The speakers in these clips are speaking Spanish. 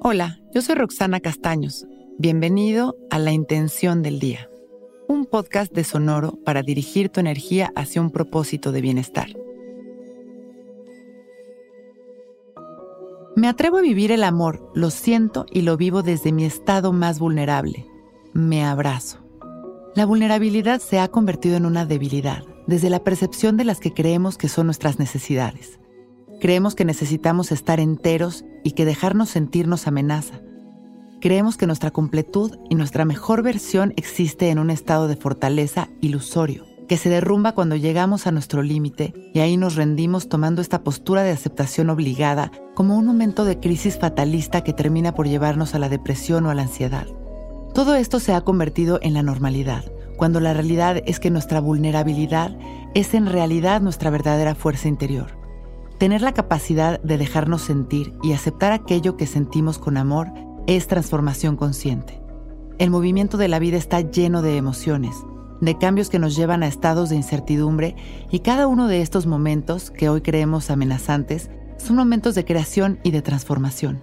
Hola, yo soy Roxana Castaños. Bienvenido a La Intención del Día, un podcast de Sonoro para dirigir tu energía hacia un propósito de bienestar. Me atrevo a vivir el amor, lo siento y lo vivo desde mi estado más vulnerable. Me abrazo. La vulnerabilidad se ha convertido en una debilidad, desde la percepción de las que creemos que son nuestras necesidades. Creemos que necesitamos estar enteros y que dejarnos sentirnos amenaza. Creemos que nuestra completud y nuestra mejor versión existe en un estado de fortaleza ilusorio, que se derrumba cuando llegamos a nuestro límite y ahí nos rendimos tomando esta postura de aceptación obligada como un momento de crisis fatalista que termina por llevarnos a la depresión o a la ansiedad. Todo esto se ha convertido en la normalidad, cuando la realidad es que nuestra vulnerabilidad es en realidad nuestra verdadera fuerza interior. Tener la capacidad de dejarnos sentir y aceptar aquello que sentimos con amor es transformación consciente. El movimiento de la vida está lleno de emociones, de cambios que nos llevan a estados de incertidumbre y cada uno de estos momentos que hoy creemos amenazantes son momentos de creación y de transformación.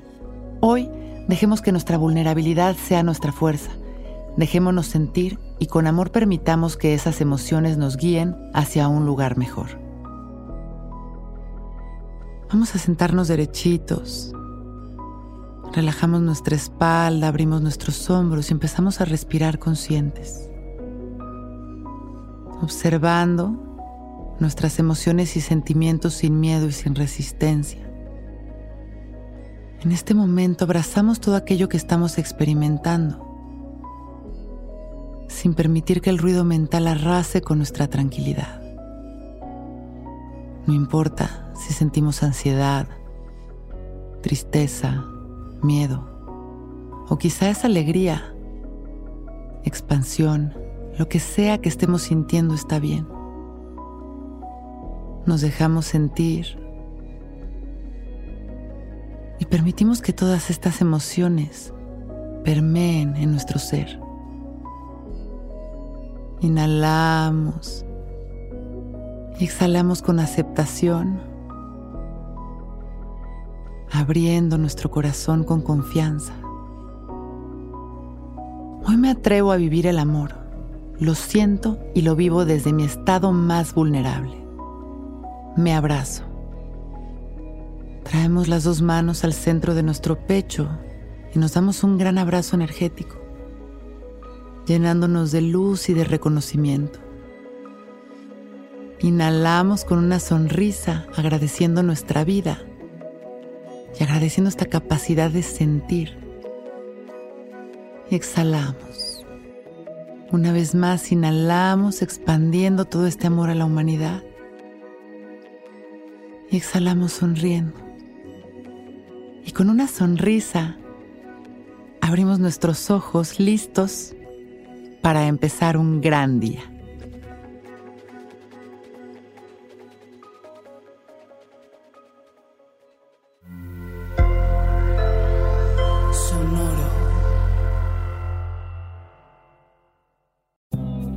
Hoy dejemos que nuestra vulnerabilidad sea nuestra fuerza. Dejémonos sentir y con amor permitamos que esas emociones nos guíen hacia un lugar mejor. Vamos a sentarnos derechitos. Relajamos nuestra espalda, abrimos nuestros hombros y empezamos a respirar conscientes. Observando nuestras emociones y sentimientos sin miedo y sin resistencia. En este momento abrazamos todo aquello que estamos experimentando, sin permitir que el ruido mental arrase con nuestra tranquilidad. No importa si sentimos ansiedad, tristeza, miedo, o quizá es alegría, expansión, lo que sea que estemos sintiendo está bien. Nos dejamos sentir y permitimos que todas estas emociones permeen en nuestro ser. Inhalamos exhalamos con aceptación abriendo nuestro corazón con confianza. Hoy me atrevo a vivir el amor. Lo siento y lo vivo desde mi estado más vulnerable. Me abrazo. Traemos las dos manos al centro de nuestro pecho y nos damos un gran abrazo energético, llenándonos de luz y de reconocimiento. Inhalamos con una sonrisa agradeciendo nuestra vida y agradeciendo esta capacidad de sentir. Y exhalamos. Una vez más, inhalamos expandiendo todo este amor a la humanidad. Y exhalamos sonriendo. Y con una sonrisa abrimos nuestros ojos listos para empezar un gran día.